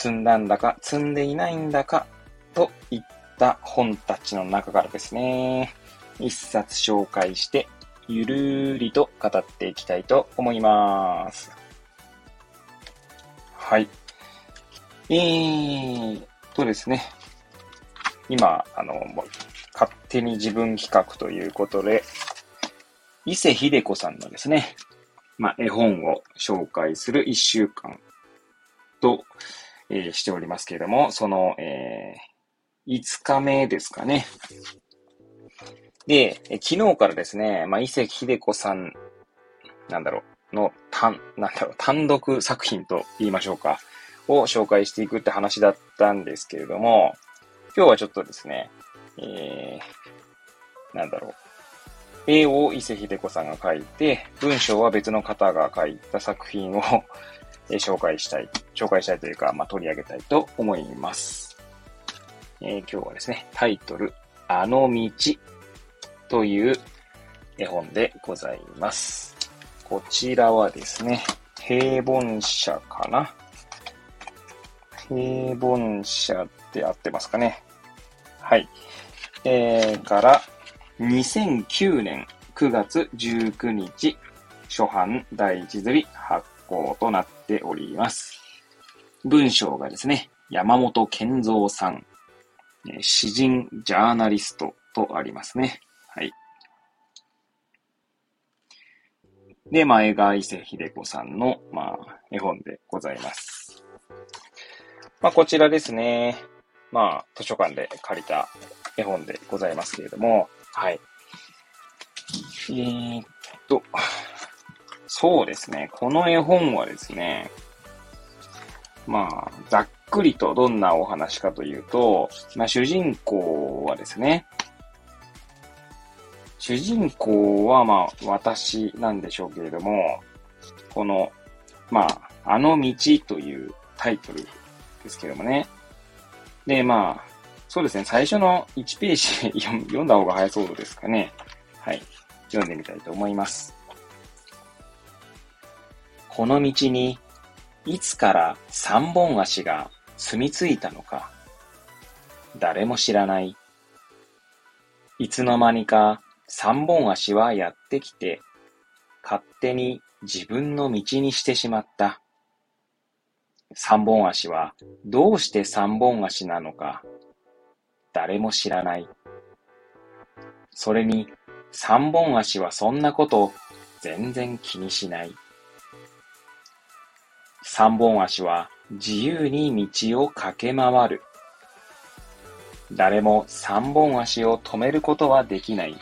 積んだんだか積んでいないんだかといった本たちの中からですね、一冊紹介してゆるりと語っていきたいと思います。はい。えーとですね。今、あの、勝手に自分企画ということで、伊勢秀子さんのですね、まあ、絵本を紹介する一週間と、えー、しておりますけれども、その、えー、5日目ですかね。で、昨日からですね、まあ、伊勢秀子さん、なんだろう、の単、なんだろう、単独作品と言いましょうか、を紹介していくって話だったんですけれども、今日はちょっとですね、えー、なんだろう、絵を伊勢秀子さんが書いて、文章は別の方が書いた作品をえ紹介したい、紹介したいというか、まあ、取り上げたいと思います。えー、今日はですね、タイトル、あの道という絵本でございます。こちらはですね、平凡社かな？平凡社って合ってますかね？はい。えー、から、2009年9月19日、初版第一釣り発行となっております。文章がですね、山本健三さん、詩人ジャーナリストとありますね。はい。で、前川伊勢秀子さんの、まあ、絵本でございます。まあ、こちらですね。まあ、図書館で借りた絵本でございますけれども、はい。えー、っ、そうですね。この絵本はですね、まあ、ざっくりとどんなお話かというと、まあ、主人公はですね、主人公はまあ私なんでしょうけれども、この、まあ、あの道というタイトルですけどもね。で、まあ、そうですね、最初の1ページ 読んだ方が早そうですかね。はい。読んでみたいと思います。この道に、いつから三本足が住み着いたのか、誰も知らない。いつの間にか三本足はやってきて、勝手に自分の道にしてしまった。三本足はどうして三本足なのか、誰も知らない。それに、三本足はそんなこと全然気にしない。三本足は自由に道を駆け回る。誰も三本足を止めることはできない。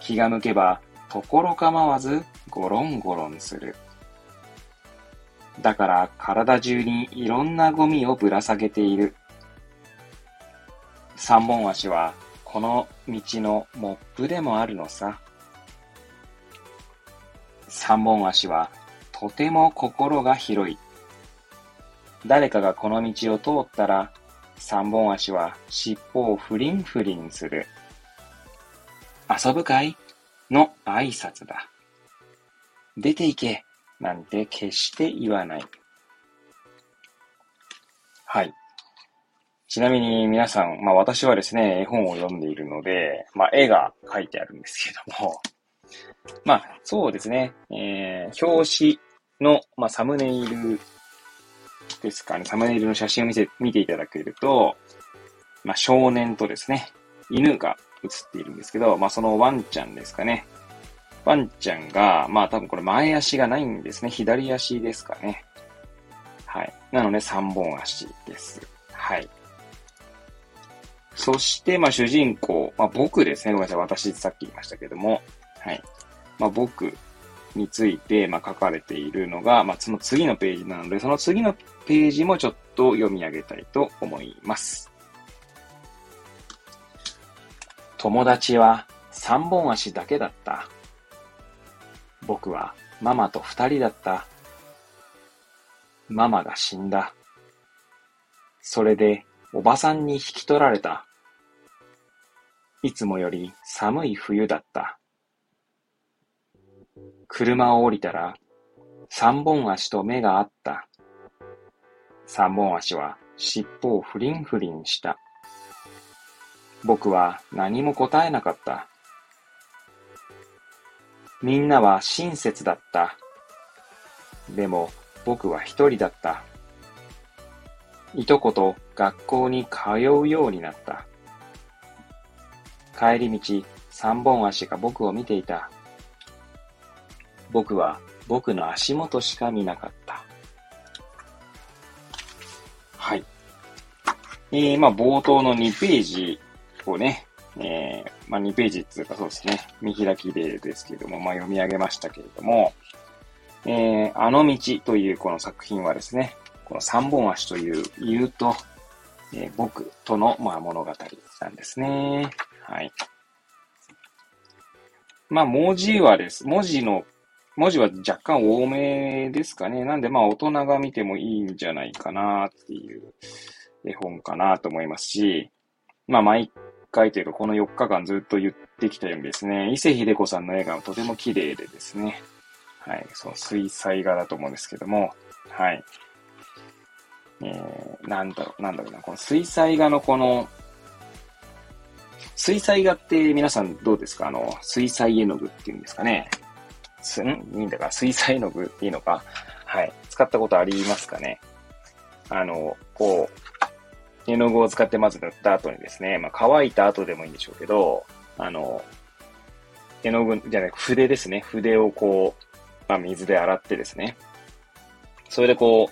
気が向けば、ところ構わずゴロンゴロンする。だから体中にいろんなゴミをぶら下げている。三本足はこの道のモップでもあるのさ。三本足はとても心が広い。誰かがこの道を通ったら、三本足は尻尾をフリンフリンする。遊ぶかい？の挨拶だ。出て行けなんて決して言わない。はい。ちなみに皆さん、まあ私はですね、絵本を読んでいるので、まあ絵が書いてあるんですけども、まあそうですね、えー、表紙の、まあ、サムネイルですかね、サムネイルの写真を見せ、見ていただけると、まあ少年とですね、犬が映っているんですけど、まあそのワンちゃんですかね。ワンちゃんが、まあ多分これ前足がないんですね。左足ですかね。はい。なので3本足です。はい。そして、まあ主人公、まあ僕ですね。ごめんなさい。私さっき言いましたけども。はい。まあ僕について、まあ、書かれているのが、まあ、その次のページなので、その次のページもちょっと読み上げたいと思います。友達は三本足だけだった。僕はママと二人だった。ママが死んだ。それでおばさんに引き取られた。いつもより寒い冬だった。車を降りたら三本足と目があった。三本足は尻尾をフリンフリンした。僕は何も答えなかった。みんなは親切だった。でも僕は一人だった。いとこと学校に通うようになった。帰り道、三本足が僕を見ていた。僕は僕の足元しか見なかった。はい。えー、まあ冒頭の2ページをね、えー、まあ2ページっていうかそうですね、見開きでですけれども、まあ読み上げましたけれども、えー、あの道というこの作品はですね、この三本足という犬と、えー、僕との、まあ、物語なんですね。はい。まあ、文字はです。文字の、文字は若干多めですかね。なんで、まあ、大人が見てもいいんじゃないかなっていう絵本かなと思いますし、まあ、毎回というか、この4日間ずっと言ってきたようにですね、伊勢秀子さんの絵がとても綺麗でですね、はい、その水彩画だと思うんですけども、はい。えー、なんだろう、なんだろうな、この水彩画のこの、水彩画って皆さんどうですか？あの、水彩絵の具っていうんですかね。すん？いいんだから水彩の具っていいのか？はい。使ったことありますかね？あの、こう、絵の具を使ってまず塗った後にですね、まあ乾いた後でもいいんでしょうけど、あの、絵の具じゃなく筆ですね。筆をこう、まあ水で洗ってですね。それでこ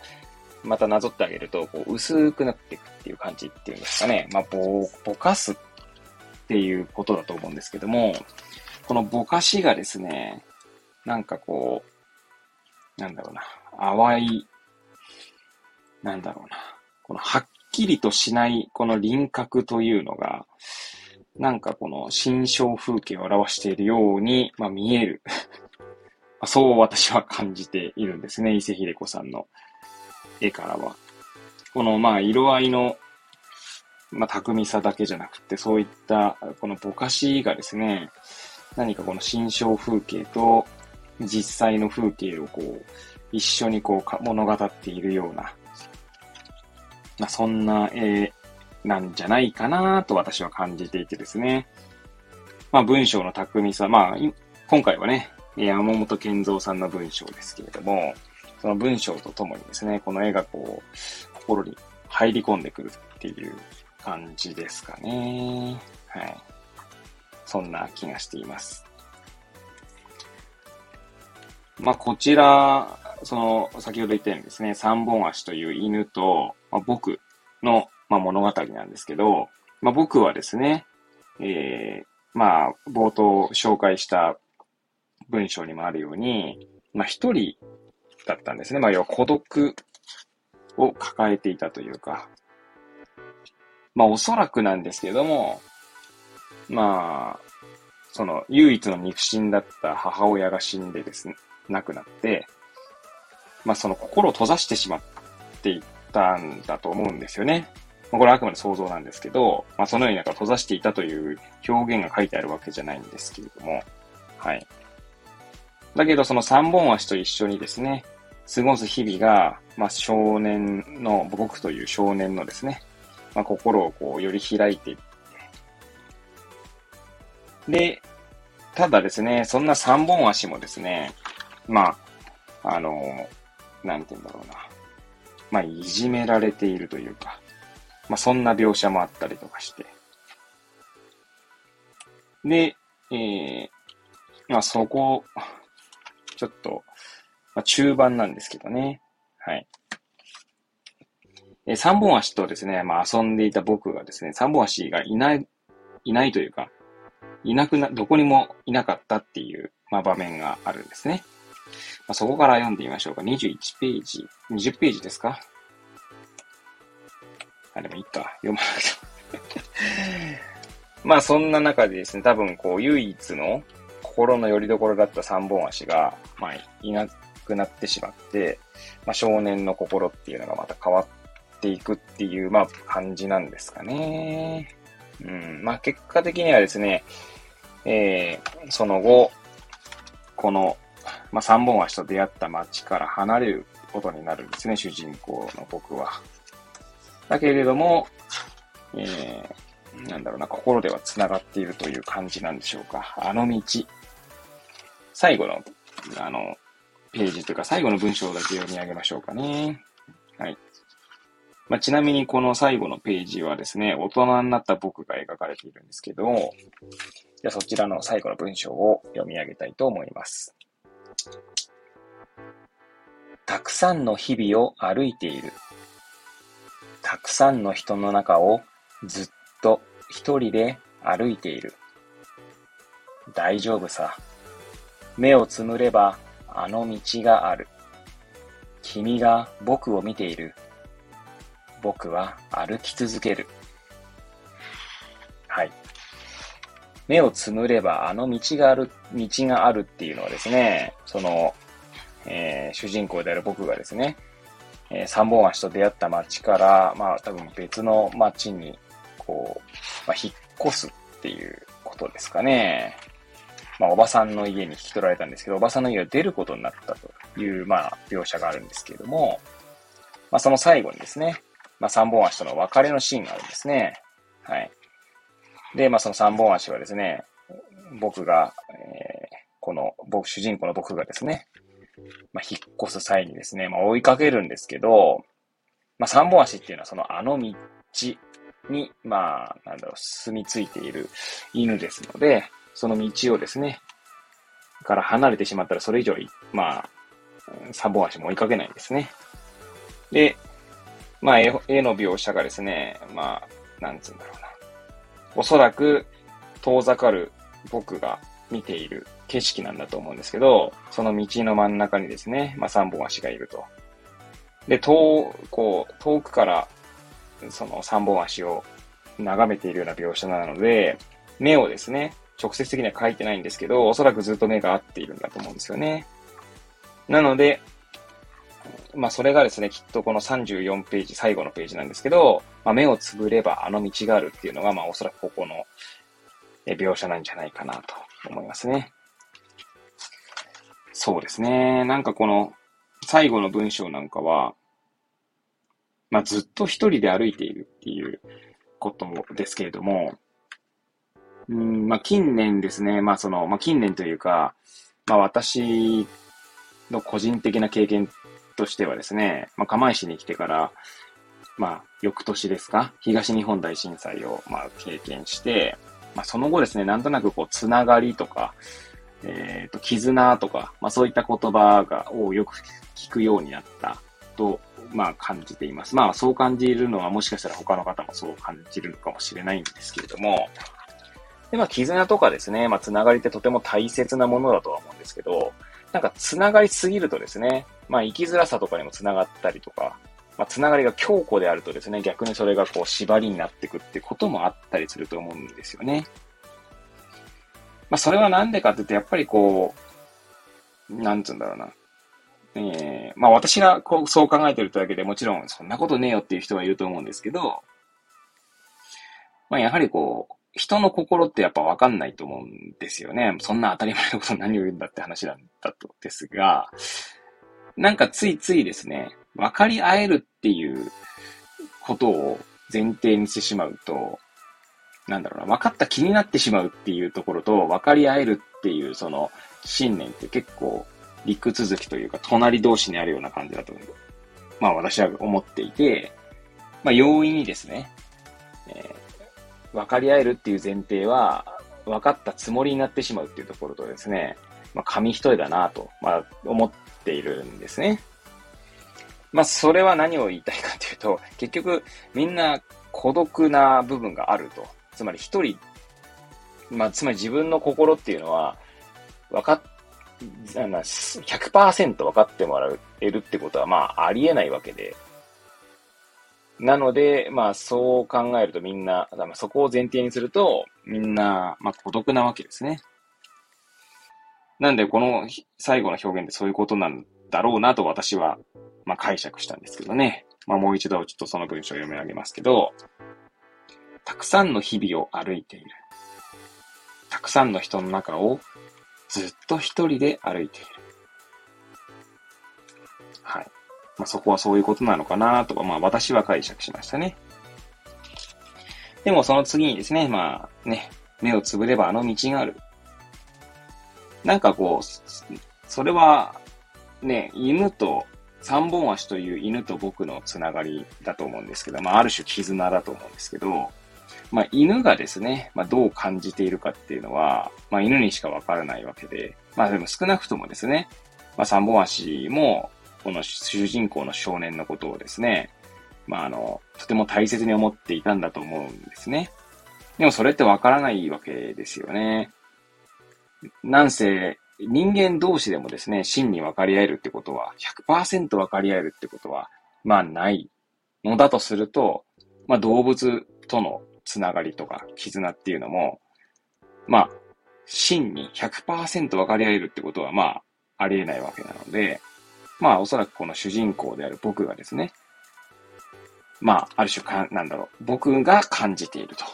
う、またなぞってあげると、こう、薄くなっていくっていう感じっていうんですかね。まあ、ぼ、ぼかすっていうことだと思うんですけども、このぼかしがですね、なんかこう、なんだろうな、淡い、なんだろうな、このはっきりとしないこの輪郭というのが、なんかこの新象風景を表しているように、まあ、見える。そう私は感じているんですね、伊勢秀子さんの絵からは。この、まあ、色合いの、まあ、巧みさだけじゃなくて、そういった、このぼかしがですね、何かこの心象風景と実際の風景をこう、一緒にこう物語っているような、まあ、そんな絵なんじゃないかなと私は感じていてですね。まあ文章の巧みさ、まあ今回はね、山本健三さんの文章ですけれども、その文章とともにですね、この絵がこう、心に入り込んでくるっていう感じですかね。はい。そんな気がしています。まあ、こちら、その、先ほど言ったようにですね、三本足という犬と、まあ、僕の、まあ、物語なんですけど、まあ、僕はですね、えー、まあ、冒頭紹介した文章にもあるように、まあ、一人だったんですね。まあ、要は孤独を抱えていたというか、まあ、おそらくなんですけども、まあ、その、唯一の肉親だった母親が死んでですね、亡くなって、まあ、その心を閉ざしてしまっていったんだと思うんですよね。まあ、これはあくまで想像なんですけど、まあ、そのようになんか閉ざしていたという表現が書いてあるわけじゃないんですけれども、はい。だけど、その三本足と一緒にですね、過ごす日々が、まあ、少年の、僕という少年のですね、まあ、心をこう、より開いていって、で、ただですね、そんな三本足もですね、まあ、あの、なんて言うんだろうな。まあ、いじめられているというか、まあ、そんな描写もあったりとかして。で、えー、まあ、そこ、ちょっと、まあ、中盤なんですけどね。はい。え三本足とですね、まあ遊んでいた僕がですね、三本足がいない、いないというか、いなくな、どこにもいなかったっていう、まあ場面があるんですね。まあ、そこから読んでみましょうか。21ページ、20ページですか？あ、でもいいか。読まなくて まあそんな中でですね、多分こう唯一の心の拠り所だった三本足が、まあいなくなってしまって、まあ少年の心っていうのがまた変わっていくっていう、まあ感じなんですかね。うん。まあ結果的にはですね、えー、その後、この、まあ三本足と出会った街から離れることになるんですね、主人公の僕は。だけれども、えー、なんだろうな、心では繋がっているという感じなんでしょうか。あの道。最後の、あの、ページというか最後の文章だけ読み上げましょうかね。はい。まあ、ちなみにこの最後のページはですね、大人になった僕が描かれているんですけど、じゃあそちらの最後の文章を読み上げたいと思います。たくさんの日々を歩いている。たくさんの人の中をずっと一人で歩いている。大丈夫さ。目をつむればあの道がある。君が僕を見ている。僕は歩き続ける。目をつむればあの道がある、道があるっていうのはですね、その、えー、主人公である僕がですね、えー、三本足と出会った町から、まあ多分別の町に、こう、まあ、引っ越すっていうことですかね。まあおばさんの家に引き取られたんですけど、おばさんの家を出ることになったという、まあ描写があるんですけれども、まあその最後にですね、まあ三本足との別れのシーンがあるんですね。はい。で、まあその三本足はですね、僕が、えー、この僕、主人公の僕がですね、まあ、引っ越す際にですね、まあ、追いかけるんですけど、まあ、三本足っていうのはそのあの道に、まあ、なんだろう、住み着いている犬ですので、その道をですね、から離れてしまったらそれ以上、まあ、三本足も追いかけないんですね。で、まあ絵、の描写がですね、まあ、なんつうんだろうな。おそらく、遠ざかる僕が見ている景色なんだと思うんですけど、その道の真ん中にですね、まあ、3本足がいると。で、遠、こう、遠くから、その3本足を眺めているような描写なので、目をですね、直接的には描いてないんですけど、おそらくずっと目が合っているんだと思うんですよね。なので、まあそれがですね、きっとこの34ページ、最後のページなんですけど、まあ、目をつぶればあの道があるっていうのが、まあおそらくここの描写なんじゃないかなと思いますね。そうですね。なんかこの最後の文章なんかは、まあずっと一人で歩いているっていうことですけれども、うん、まあ近年ですね、まあその、まあ近年というか、まあ私の個人的な経験としてはですね、まあ釜石に来てから、まあ翌年ですか、東日本大震災をまあ経験して、まあ、その後ですね、なんとなくこう、つながりとか、えっ、ー、と、絆とか、まあ、そういった言葉が、をよく聞くようになったと、まあ、感じています。まあ、そう感じるのは、もしかしたら他の方もそう感じるのかもしれないんですけれども、で、まあ、絆とかですね、まあ、つながりってとても大切なものだとは思うんですけど、なんか、つながりすぎるとですね、まあ、生きづらさとかにもつながったりとか、まあ、つながりが強固であるとですね、逆にそれがこう縛りになっていくってこともあったりすると思うんですよね。まあ、それはなんでかって言って、やっぱりこう、なんつうんだろうな。えー、まあ私がこうそう考えてるとだけでもちろんそんなことねえよっていう人はいると思うんですけど、まあやはりこう、人の心ってやっぱわかんないと思うんですよね。そんな当たり前のこと何を言うんだって話なんだとですが、なんかついついですね、分かり合えるっていうことを前提にしてしまうと、なんだろうな、分かった気になってしまうっていうところと、分かり合えるっていうその信念って結構陸続きというか、隣同士にあるような感じだと、まあ私は思っていて、まあ容易にですね、えー、分かり合えるっていう前提は、分かったつもりになってしまうっていうところとですね、まあ紙一重だなと、まあ思っているんですね。まあ、それは何を言いたいかというと、結局、みんな孤独な部分があると。つまり一人、まあ、つまり自分の心っていうのは、分かっ100%分かってもらえるってことは、まあ、ありえないわけで。なので、まあ、そう考えるとみんな、そこを前提にすると、みんな、まあ、孤独なわけですね。なんで、この最後の表現でそういうことなんだろうなと私は、まあ、解釈したんですけどね。まあ、もう一度ちょっとその文章を読み上げますけど、たくさんの日々を歩いている。たくさんの人の中をずっと一人で歩いている。はい。まあ、そこはそういうことなのかなとか、まあ私は解釈しましたね。でもその次にですね、まあね、目をつぶればあの道がある。なんかこう、それは、ね、犬と、三本足という犬と僕のつながりだと思うんですけど、まあ、ある種絆だと思うんですけど、まあ、犬がですね、まあ、どう感じているかっていうのは、まあ、犬にしかわからないわけで、まあ、でも少なくともですね、まあ、三本足も、この主人公の少年のことをですね、まあ、あの、とても大切に思っていたんだと思うんですね。でもそれってわからないわけですよね。なんせ、人間同士でもですね、真に分かり合えるってことは、100%分かり合えるってことは、まあないのだとすると、まあ動物とのつながりとか絆っていうのも、まあ、真に100%分かり合えるってことは、まあ、ありえないわけなので、まあ、おそらくこの主人公である僕がですね、まあ、ある種か、なんだろう、僕が感じていると。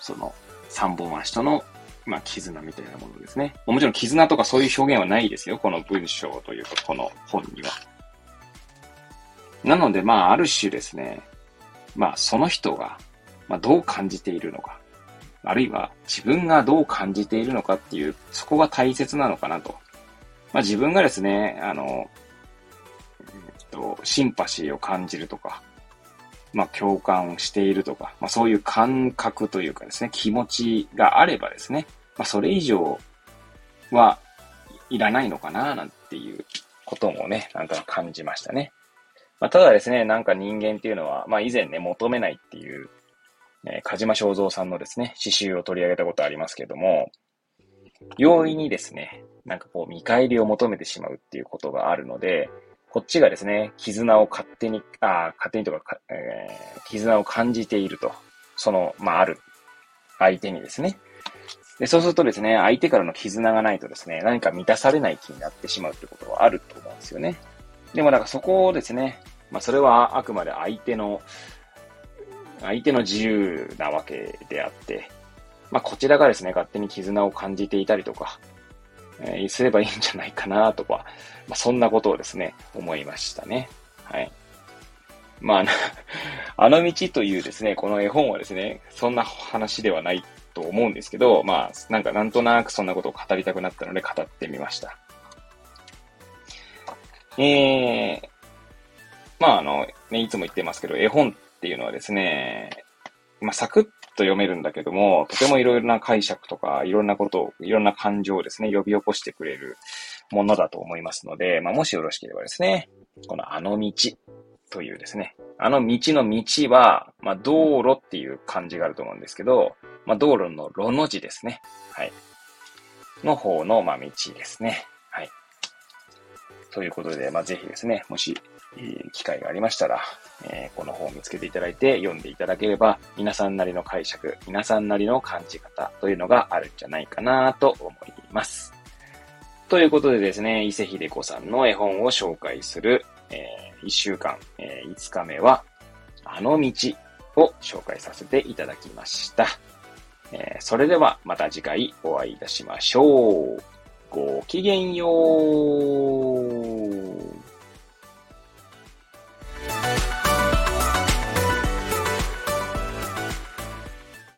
その、三本足とのまあ、絆みたいなものですね。もちろん絆とかそういう表現はないですよ。この文章というか、この本には。なので、まあ、ある種ですね、まあ、その人が、まあ、どう感じているのか、あるいは自分がどう感じているのかっていう、そこが大切なのかなと。まあ、自分がですね、あの、と、シンパシーを感じるとか、まあ、共感をしているとか、まあ、そういう感覚というかですね、気持ちがあればですね、まあ、それ以上はいらないのかな、なんていうこともね、なんとなく感じましたね。まあ、ただですね、なんか人間っていうのは、まあ、以前ね、求めないっていう、えー、鹿島正蔵さんのですね、詩集を取り上げたことありますけども、容易にですね、なんかこう見返りを求めてしまうっていうことがあるので、こっちがですね、絆を勝手に、あ勝手にとかえー、絆を感じていると。その、まあ、ある相手にですね。で、そうするとですね、相手からの絆がないとですね、何か満たされない気になってしまうってことはあると思うんですよね。でも、だかそこをですね、まあ、それはあくまで相手の、相手の自由なわけであって、まあ、こちらがですね、勝手に絆を感じていたりとか、えー、すればいいんじゃないかなとか、まあ、そんなことをですね、思いましたね。はい。まあ、あの道というですね、この絵本はですね、そんな話ではないと思うんですけど、まあ、なんかなんとなくそんなことを語りたくなったので語ってみました。えー、まああの、ね、いつも言ってますけど、絵本っていうのはですね、まあサクッと読めるんだけども、とてもいろいろな解釈とか、いろんなことを、いろんな感情をですね、呼び起こしてくれるものだと思いますので、まあもしよろしければですね、このあの道というですね、あの道の道は、まあ、道路っていう漢字があると思うんですけど、まあ、道路の路の字ですね。はい。の方の、まあ、道ですね。はい。ということで、まあ、ぜひですね、もし、機会がありましたら、え、この本を見つけていただいて読んでいただければ、皆さんなりの解釈、皆さんなりの感じ方というのがあるんじゃないかなと思います。ということでですね、伊勢秀子さんの絵本を紹介する、えー1週間、えー、5日目は、あの道を紹介させていただきました。えー、それではまた次回お会いいたしましょう。ごきげんよう。